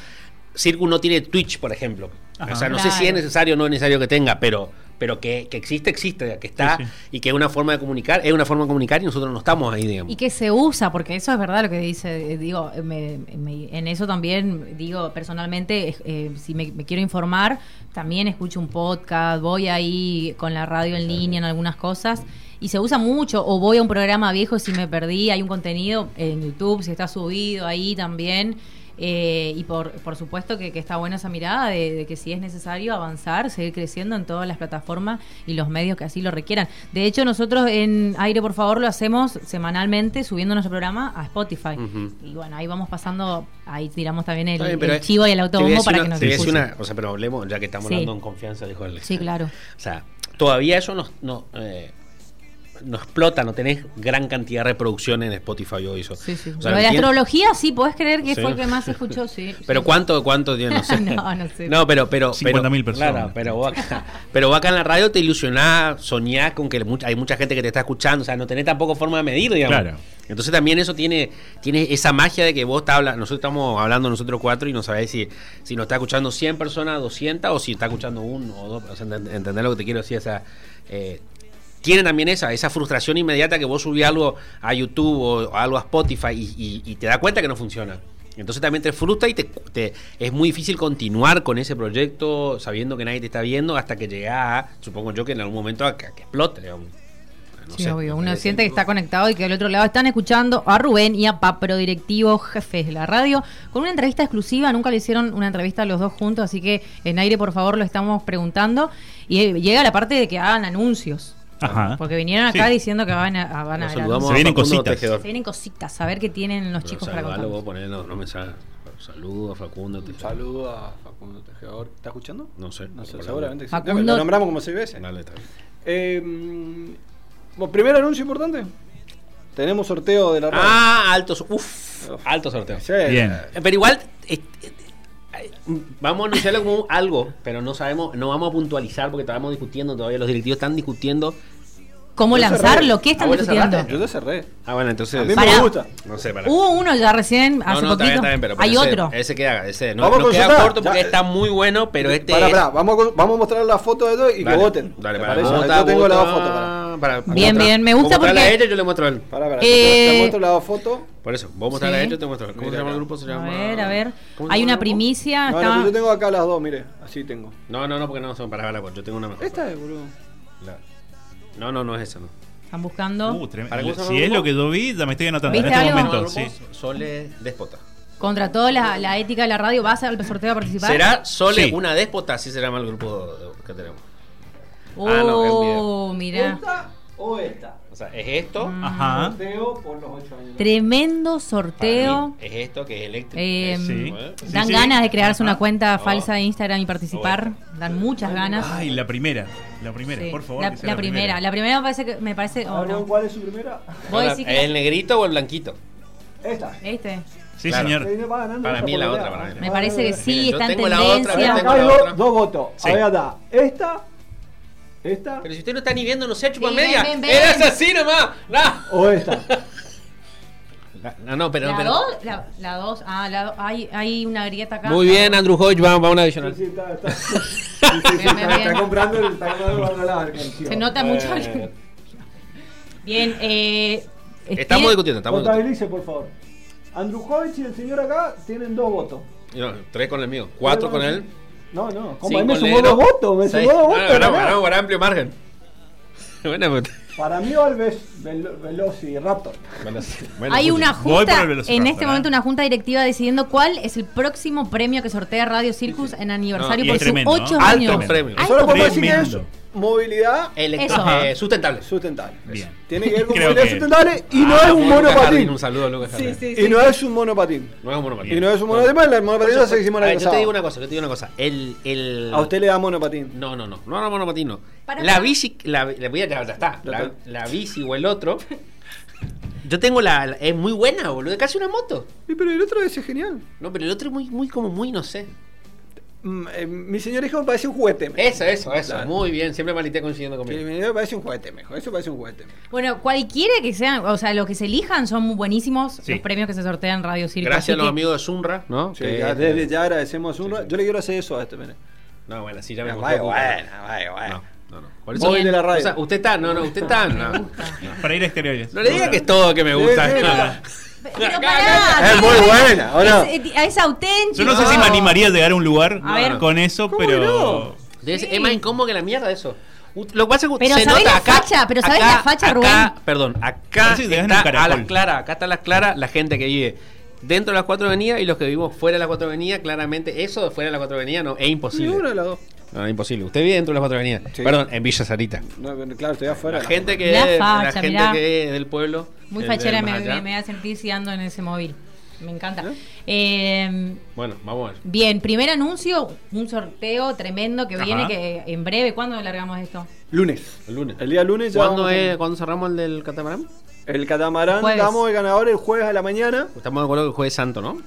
Circus no tiene Twitch, por ejemplo. Ajá. O sea, no sé si es necesario o no es necesario que tenga, pero, pero que, que existe, existe, que está Sí, sí. y que es una forma de comunicar, es una forma de comunicar y nosotros no estamos ahí, digamos. Y que se usa, porque eso es verdad lo que dice, eh, digo, me- me- en eso también, digo, personalmente, eh, eh, si me, me quiero informar, también escucho un podcast, voy ahí con la radio en línea en algunas cosas, y se usa mucho, o voy a un programa viejo si me perdí, hay un contenido en YouTube, si está subido ahí también, eh, y por, por supuesto que, que está buena esa mirada de, de que si es necesario avanzar, seguir creciendo en todas las plataformas y los medios que así lo requieran. De hecho, nosotros en Aire, por favor, lo hacemos semanalmente subiendo nuestro programa a Spotify. Y bueno, ahí vamos pasando, ahí tiramos también el, bien, el chivo y el autobombo para una- que nos te una- O sea, pero hablemos, ya que estamos Sí. hablando en confianza, dijo el Sí, claro. O sea, todavía eso no, no, eh, no explota, no tenés gran cantidad de reproducciones en Spotify hoy. Eso. Sí, sí. O sea, Lo de astrología, sí, podés creer que Sí. fue el que más se escuchó, sí. Pero sí. cuánto, cuánto tiene, no sé. No, no sé. No, pero, pero, 50.000 pero- personas. Claro, pero vos acá, pero vos acá en la radio te ilusionás, soñás con que hay mucha gente que te está escuchando, o sea, no tenés tampoco forma de medir, digamos. Claro. Entonces también eso tiene, tiene esa magia de que vos estás hablando, nosotros estamos hablando nosotros cuatro y no sabés si, si nos está escuchando 100 personas, 200 o si está escuchando uno o dos, o sea, ent- entender lo que te quiero decir, o sea, eh, tiene también esa, esa frustración inmediata que vos subís algo a YouTube o algo a Spotify y, y- y te das cuenta que no funciona. Entonces también te frustra y te, te- es muy difícil continuar con ese proyecto sabiendo que nadie te está viendo hasta que llega a, supongo yo que en algún momento a que, a que explote. digamos. No Sí, sé, obvio. Uno siente que está conectado y que del otro lado están escuchando a Rubén y a Papro, directivos, jefes de la radio, con una entrevista exclusiva. Nunca le hicieron una entrevista a los dos juntos, así que en aire, por favor, lo estamos preguntando. Y llega la parte de que hagan anuncios. Ajá. Porque vinieron acá Sí. diciendo que van a, a- van a saludamos Se vienen cositas. Se vienen cositas, a ver qué tienen los Pero chicos para contar. vos los, a Facundo. Un Tejedor. saludo a Facundo Tejedor. ¿Está escuchando? No sé. No sé, seguramente. que sí. Facundo- Lo nombramos como seis veces. Dale, está bien. Eh, bueno, primer anuncio importante. Tenemos sorteo de la radio. Ah, alto, so- uf, Uf. alto sorteo. Sí. Bien. Pero igual, vamos a anunciarlo como algo, pero no sabemos, no vamos a puntualizar porque estábamos discutiendo todavía, los directivos están discutiendo. ¿Cómo Yo lanzarlo? cerré. ¿Qué están Ah, bueno, discutiendo? Yo ya cerré. Ah, bueno, entonces... A mí Pará. me gusta. No sé, para. Hubo uno ya recién, No, hace no, poquito. está bien, pero, Hay ese, otro. Ese queda, ese no, Vamos a no queda consultar, corto porque ya, está muy bueno, pero este... Pará, vamos, a, vamos a mostrar la foto de todo y Dale, que voten. Dale, ¿Te para, vamos Yo tengo la foto. Para- para Bien, mostrar- bien, me gusta porque- a ella, yo le muestro a él. Pará, pará. Eh, Te muestro la foto. Por eso, vos mostrarle Sí. a ella, yo te muestro. ¿Cómo se llama el grupo? Se A ver, a ver. ¿Cómo se Hay una primicia. No, yo tengo acá las dos, mire. Así tengo. No, no, no, porque no son para verla, yo tengo una mejor. Esta es, boludo. La- No, no, no es esa, no. Están buscando. Uh, tremendo. ¿Para Si es lo que yo vi, ya me estoy anotando en ¿Viste este algo? momento. Sí. Sole Déspota. Contra toda la, la ética de la radio, ¿vas al sorteo a participar? ¿Será Sole Sí. una déspota? Así se llama el grupo que tenemos. Oh, Ah, no, es un video. mirá. ¿Esta o esta? O sea, es esto. Mm. Ajá. Sorteo por los 8 años. Tremendo para sorteo. mí, Es esto que es eléctrico. Eh, Sí. Dan sí. ganas de crearse una cuenta Oh. falsa de Instagram y participar. Dan muchas ganas. Ay, la primera. La primera, Sí. por favor. La, que sea la primera. La primera me parece que. Me parece oh, no. ¿Cuál es su primera? Que- ¿El negrito o el blanquito? Esta. Este. Sí, Claro. señor. Para mí la otra, allá. para mí. Me Ah, parece que ah, sí, Miren, yo está en tengo la otra, tendencia. tengo la dos, otra. dos votos. Sí. Ahí está. Esta. Esta. Pero si usted no está ni viendo, no sé, chupa Sí, media. ven, ven, así nomás. No. O esta. No, no, pero. La pero- 2, la, la dos, ah, la do- hay, hay una grieta acá. Muy bien, Andrew Hodge, vamos, a una adicional. Sí, sí, está, está. Sí, sí, sí, Bien, está, bien. está comprando el, el el. Se nota mucho. Eh. Bien, eh. Estamos discutiendo, estamos discutiendo. Contabilice, por favor. Andrew Hoyt y el señor acá tienen dos votos. No, tres con el mío, cuatro con él. No, no. ¿Cómo? cinco Ahí me sumó dos votos. Me sumó dos votos. ganamos, por amplio margen. Buena puta. Para mí, Alves, Vel Velociraptor. Sí, bueno, Hay una Voy por junta, en este ¿eh? momento una junta directiva decidiendo cuál es el próximo premio que sortea Radio Circus en aniversario No, por sus tremendo, ocho ¿no? años. Alto premio. Alto Solo podemos decir que es Tremendo. Movilidad eh, sustentable. sustentable. Bien. Tiene que ver con Creo movilidad que- sustentable y no Ah, es un Lucas Jardín, monopatín. Un saludo a Lucas Jardín. Y no es un monopatín. No es un monopatín. Y no es un monopatín, porque el monopatín ya se hicimos A el año yo te digo una cosa, yo te digo una cosa. El, el... A usted le da monopatín. No, no, no. No, no, monopatín no. Para- la bici, la, la, voy a- ya, está. Ya La, está. la bici o el otro. Yo tengo la, la- Es muy buena, boludo. Es casi una moto. Sí, pero el otro es genial. No, pero el otro es muy, muy, como muy, no sé. Mm, eh, mi señor hijo me parece un juguete. Eso, eso, eso. Claro. Muy bien. Siempre Malité coincidiendo Sí, conmigo. mi señor me parece un juguete mejor. Eso parece un juguete. Bueno, cualquiera que sean, o sea, los que se elijan son muy buenísimos Sí. los premios que se sortean en Radio Circus. Gracias a los que- amigos de Sunra, ¿no? Sí, Que- ya, desde ya agradecemos Sí, sí. Yo le quiero hacer eso a este, mene. No, bueno, sí, ya me Ah, vaya, ocuparlo. buena, vaya, buena. No, no, no. Por Móvil eso, de la radio. o sea, usted está, no, no, usted está. No, Para ir a exteriores. no le diga que es todo que me gusta. Sí, sí, Pero Acá, pará, Es muy buena, ¿o no? Es, es auténtico. Yo no sé si me animaría a llegar a un lugar A ver. con eso, ¿Cómo pero. Sí. es más incómodo que la mierda eso. Lo que pasa es que Pero se ¿sabés nota la acá, facha? Pero ¿sabés acá- la facha, acá, Rubén? Perdón, acá dan un está a las claras, acá está a las claras la gente que vive dentro de las cuatro avenidas y los que vivimos fuera de las cuatro avenidas, claramente eso de fuera de las cuatro avenidas no, es imposible. Ninguna de las dos. No, es imposible. Usted vive dentro de las cuatro avenidas. Sí. Perdón, en Villa Sarita. No, claro, estoy afuera. La gente que La es, facha, la gente mirá. que es del pueblo. Muy fachera me, me, me voy a sentir si ando en ese móvil. Me encanta. ¿Eh? Eh, Bueno, vamos a ver. bien, primer anuncio, un sorteo tremendo que Ajá. viene que en breve. ¿Cuándo largamos esto? Lunes. El lunes. El día lunes ya. ¿Cuándo, vamos a- es, ¿Cuándo cerramos el del catamarán? El catamarán, Jueves. damos el ganador el jueves a la mañana. Estamos de acuerdo que el jueves santo, ¿no?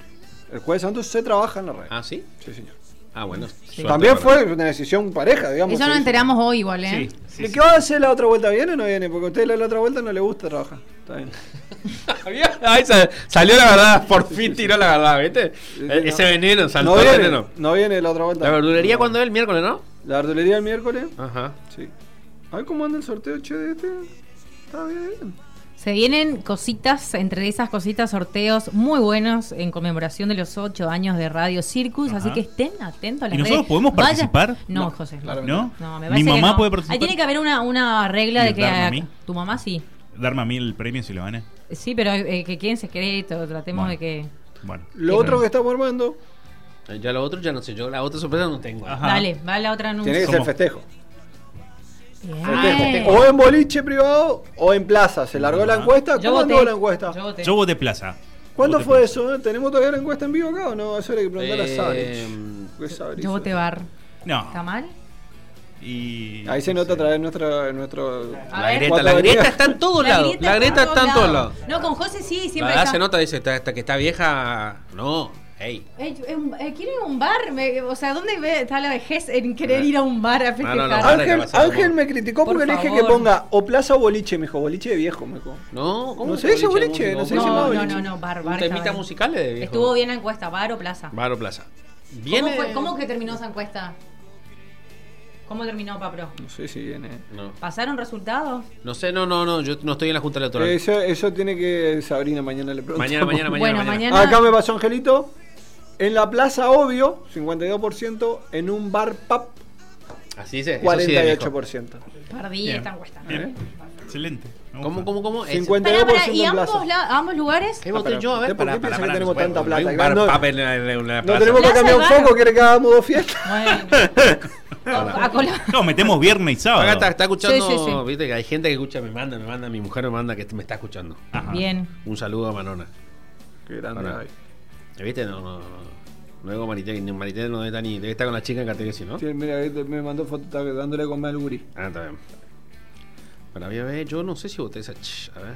El jueves santo se trabaja en la red. Ah, sí. Sí, señor. Ah, bueno. También fue una decisión pareja, digamos. Eso nos enteramos hoy igual, ¿eh? Sí, sí, ¿Y sí. qué va a hacer la otra vuelta? ¿Viene o no viene? Porque a usted la otra vuelta no le gusta trabajar. Está bien. Sa- salió la verdad, por fin tiró la verdad, ¿viste? Sí, E- sí, Ese no. veneno, saltó No el viene, veneno. no viene la otra vuelta. ¿La verdulería cuándo es? El miércoles, ¿no? La verdulería el miércoles. Ajá. Sí. A ver cómo anda el sorteo, che, de este. Está bien. Se vienen cositas, entre esas cositas, sorteos muy buenos en conmemoración de los ocho años de Radio Circus. Ajá. Así que estén atentos a las ¿Y nosotros redes. podemos Vaya- participar? No, No, José. claro ¿No? No, me Mi mamá no. puede participar. Ahí tiene que haber una, una regla ¿Y de que darme a a- mí? tu mamá sí. Darme a mí el premio si lo gana. Sí, pero eh, que queden secreto, tratemos Bueno. de que. Bueno. Lo otro que estamos armando Eh, Ya lo otro ya no sé, yo la otra sorpresa no tengo. Ajá. Dale, va la otra anuncio. tiene que ser festejo. Bien. O en boliche privado o en plaza. ¿Se largó la encuesta? Yo ¿Cómo voté. andó la encuesta? Yo voté. Yo voté plaza. ¿Cuándo Voté fue plaza. eso? eh? ¿Tenemos todavía la encuesta en vivo acá o no? Eso hay que preguntar a Eh. Porque Sabri Yo voté bar. No. ¿Está mal? Y. Ahí se nota otra vez nuestro. nuestro A La grieta, la está en todos lados. La grieta está en todos lados. No, con José sí, La siempre verdad está. se nota, dice, está- hasta que está vieja. No, hey. Eh, eh, un- eh, ¿Quieren un bar? Me- o sea, ¿dónde ve- está la vejez en querer ir a un bar a festejar? no, no, Ángel, a Ángel me criticó Por porque le dije que ponga o plaza o boliche, me dijo. Boliche de viejo, me dijo. No, ¿cómo No se dice boliche, no se dice no, más no, boliche. no, no, bar, bar. temita está bien. musicales de viejo. Estuvo bien la encuesta, bar o plaza. Bar o plaza. ¿Cómo, Viene. fue- ¿Cómo que terminó esa encuesta? ¿Cómo terminó, Papro? No sé si viene. No. ¿Pasaron resultados? No sé, no, no, no, yo no estoy en la Junta Electoral. Eso, eso tiene que Sabrina mañana le pregunto. Mañana, mañana, mañana. bueno, mañana. mañana. Acá me pasó Angelito. En la plaza, obvio, 52%. En un bar pub, Así dice. eso sí es viejo. 48%. Perdí Bien. esta encuesta. Bien. Excelente. me ¿Cómo, gusta. cómo, cómo? Es- 50 Pará, pará, 52% ¿Y en ambos, plaza. la- ambos lugares? ¿Qué voté pero, yo? A ver, ¿usted por para, qué piensa para, que tenemos para, tanta plata? un bar No- papel en la- en la No plaza. tenemos que Plaza cambiar un Bar. poco, quiere que hagamos dos fiestas. Bueno. A cola- No, metemos viernes y sábado. Acá está, está escuchando, Sí, sí, sí. viste que hay gente que escucha, me manda, me manda, mi mujer me manda que me está escuchando. Ajá. Bien. Un saludo a Manona. Qué grande. Ay. ¿Viste? No, no, no. Luego Marité, ni- Marité no debe estar ni, debe estar con la chica en categoría, ¿no? Sí, mira, me mandó foto está dándole a comer al guri. Ah, está bien. Pero había ver, yo no sé si voté esa. ch, a ver.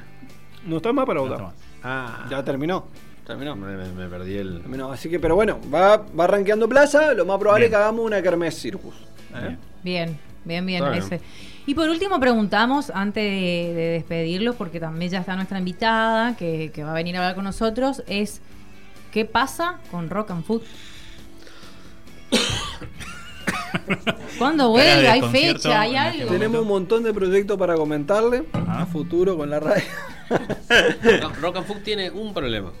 No está más para No votar. mal. Ah, Ya terminó. Terminó. me, me- me perdí el. Terminó. Así que, pero bueno, va, va rankeando plaza. Lo más probable Bien. es que hagamos una Kermés Circus. ¿eh? Bien, bien, bien. Ese. Y por último preguntamos, antes de, de despedirlos, porque también ya está nuestra invitada que, que va a venir a hablar con nosotros, es ¿qué pasa con Rock and Food? ¿Cuándo vuelve? ¿Hay fecha? ¿Hay este algo? Tenemos un montón de proyectos para comentarle Ajá. a futuro con la radio. No, Rock and Food tiene un problema.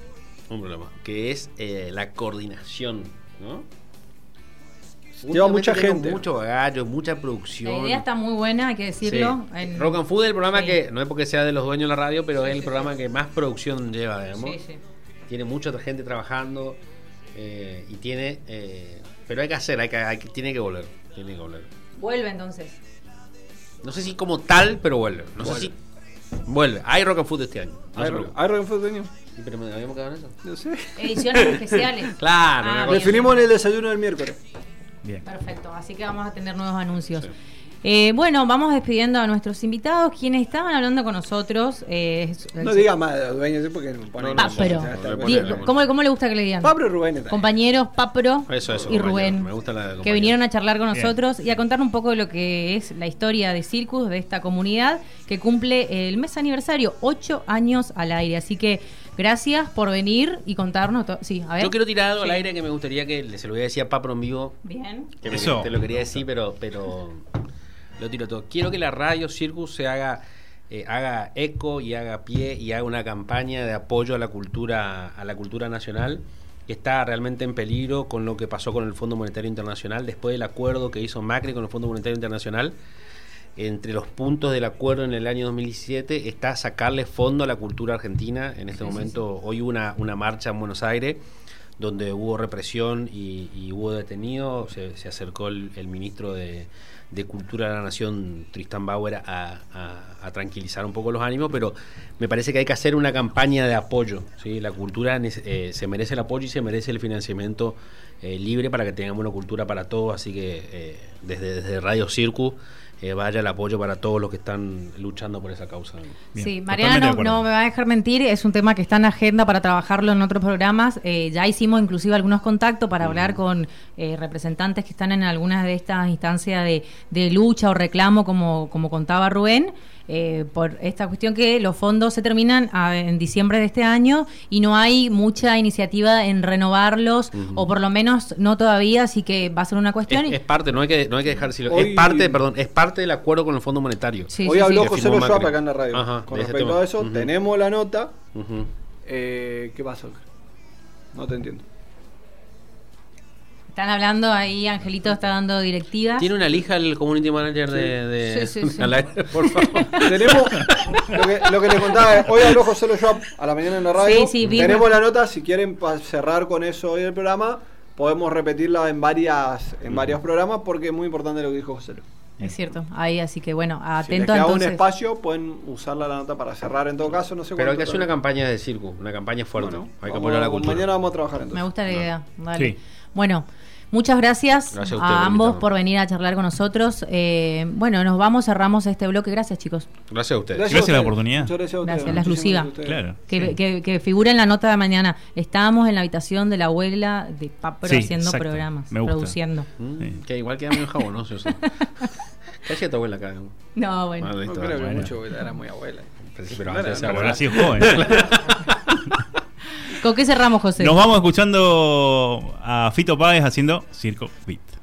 Un problema. Que es eh, la coordinación, ¿no? Lleva mucha gente. Mucho bagallo, mucha producción. La idea está muy buena, hay que decirlo. Sí. En- Rock and Food es el programa Sí. que, no es porque sea de los dueños de la radio, pero es el sí, programa que más producción lleva, digamos. Sí, sí. Tiene mucha otra gente trabajando eh, y tiene... eh, pero hay que hacer, hay que, hay que- tiene que volver. Tiene que volver. Vuelve entonces. No sé si como tal, pero vuelve. No sé si... Vuelve. Hay Rock and Food este año. No ¿Hay se ro- preocupe. ¿Hay Rock and Food este año? Sí, pero me habíamos quedado en eso. No sé. Ediciones especiales. Claro, Ah, una bien. cosa- Definimos en el desayuno del miércoles. Bien. Perfecto, así que vamos a tener nuevos anuncios. Sí. Eh, bueno, vamos despidiendo a nuestros invitados, quienes estaban hablando con nosotros. eh, No diga más de los dueños, porque pone No, no, Papro. Di-. ¿Cómo, cómo le gusta que le digan? Pablo y Rubén. está. Compañeros Papro Eso, eso, y compañero. Rubén, Me gusta la de que compañero. vinieron a charlar con Bien. nosotros y a contar un poco de lo que es la historia de Circus, de esta comunidad, que cumple el mes aniversario, ocho años al aire. Así que gracias por venir y contarnos todo. Sí, a ver. Yo quiero tirar algo al aire que me gustaría que le- se lo voy a decir a Papro en vivo. Bien. Que me- Eso. te lo quería decir, pero, pero lo tiro todo. Quiero que la radio Circus se haga, eh, haga eco y haga pie y haga una campaña de apoyo a la cultura, a la cultura nacional que está realmente en peligro con lo que pasó con el Fondo Monetario Internacional después del acuerdo que hizo Macri con el Fondo Monetario Internacional. Entre los puntos del acuerdo en el año 2017 está sacarle fondo a la cultura argentina. En este Sí, sí, momento, hoy hubo una, una marcha en Buenos Aires donde hubo represión y, y hubo detenidos. Se, se acercó el, el ministro de, de Cultura de la Nación, Tristan Bauer, a, a- tranquilizar un poco los ánimos, pero me parece que hay que hacer una campaña de apoyo. ¿sí? La cultura eh, se merece el apoyo y se merece el financiamiento eh, libre para que tengamos una cultura para todos. Así que eh, desde, desde Radio Circus eh, vaya el apoyo para todos los que están luchando por esa causa. Bien, sí, Mariana no, no me va a dejar mentir, es un tema que está en agenda para trabajarlo en otros programas. Eh, ya hicimos inclusive algunos contactos para hablar con eh, representantes que están en algunas de estas instancias de, de lucha o reclamo, como, como contaba Rubén. Eh, por esta cuestión que los fondos se terminan a- en diciembre de este año y no hay mucha iniciativa en renovarlos o por lo menos no todavía, así que va a ser una cuestión. Es, y- es parte, no hay que, no hay que dejar decirlo. Hoy- Es parte, perdón, es parte del acuerdo con el Fondo Monetario. Sí, Hoy sí, habló sí. José firmó Lo Schwab Macri. acá en la radio. Ajá, con respecto a eso, tenemos la nota. Eh, ¿Qué pasó? No te entiendo. Están hablando ahí, Angelito está dando directivas. ¿Tiene una lija el community manager de, de- Sí, sí, sí. al por favor? Tenemos lo que, lo que le contaba, es, hoy habló José Lo Schwab a la mañana en la radio. Sí, sí, vi- Tenemos la nota, si quieren pa- cerrar con eso hoy el programa, podemos repetirla en varias en varios programas porque es muy importante lo que dijo José Lo. Es cierto, ahí, así que bueno, Si les atento queda un espacio, pueden usarla la nota para cerrar en todo caso, no sé Pero hay que hacer una campaña de circo, una campaña fuerte. Bueno, hay que vamos- apoyar a la cultura. Mañana vamos a trabajar entonces. Me gusta la idea. Dale. Sí. Bueno, muchas gracias, Gracias a usted a por ambos por venir a charlar con nosotros. Eh, bueno, nos vamos, cerramos este bloque. Gracias, chicos. Gracias a ustedes. Gracias a la oportunidad. Muchas gracias a ustedes. Gracias, la exclusiva. gracias a ustedes. Claro. Que, sí. que, que figura en la nota de mañana. Estábamos en la habitación de la abuela de Papro Sí, haciendo exacto. programas, Me gusta. produciendo. Mm, Sí. Que igual queda medio jabonoso eso. ¿Qué hacía tu abuela acá? No, bueno. Ah, No listo, creo que bueno. mucho, era muy abuela. Pero sí, pero No antes de era- es joven. ¿Con qué cerramos, José? Nos vamos escuchando a Fito Páez haciendo Circo Beat.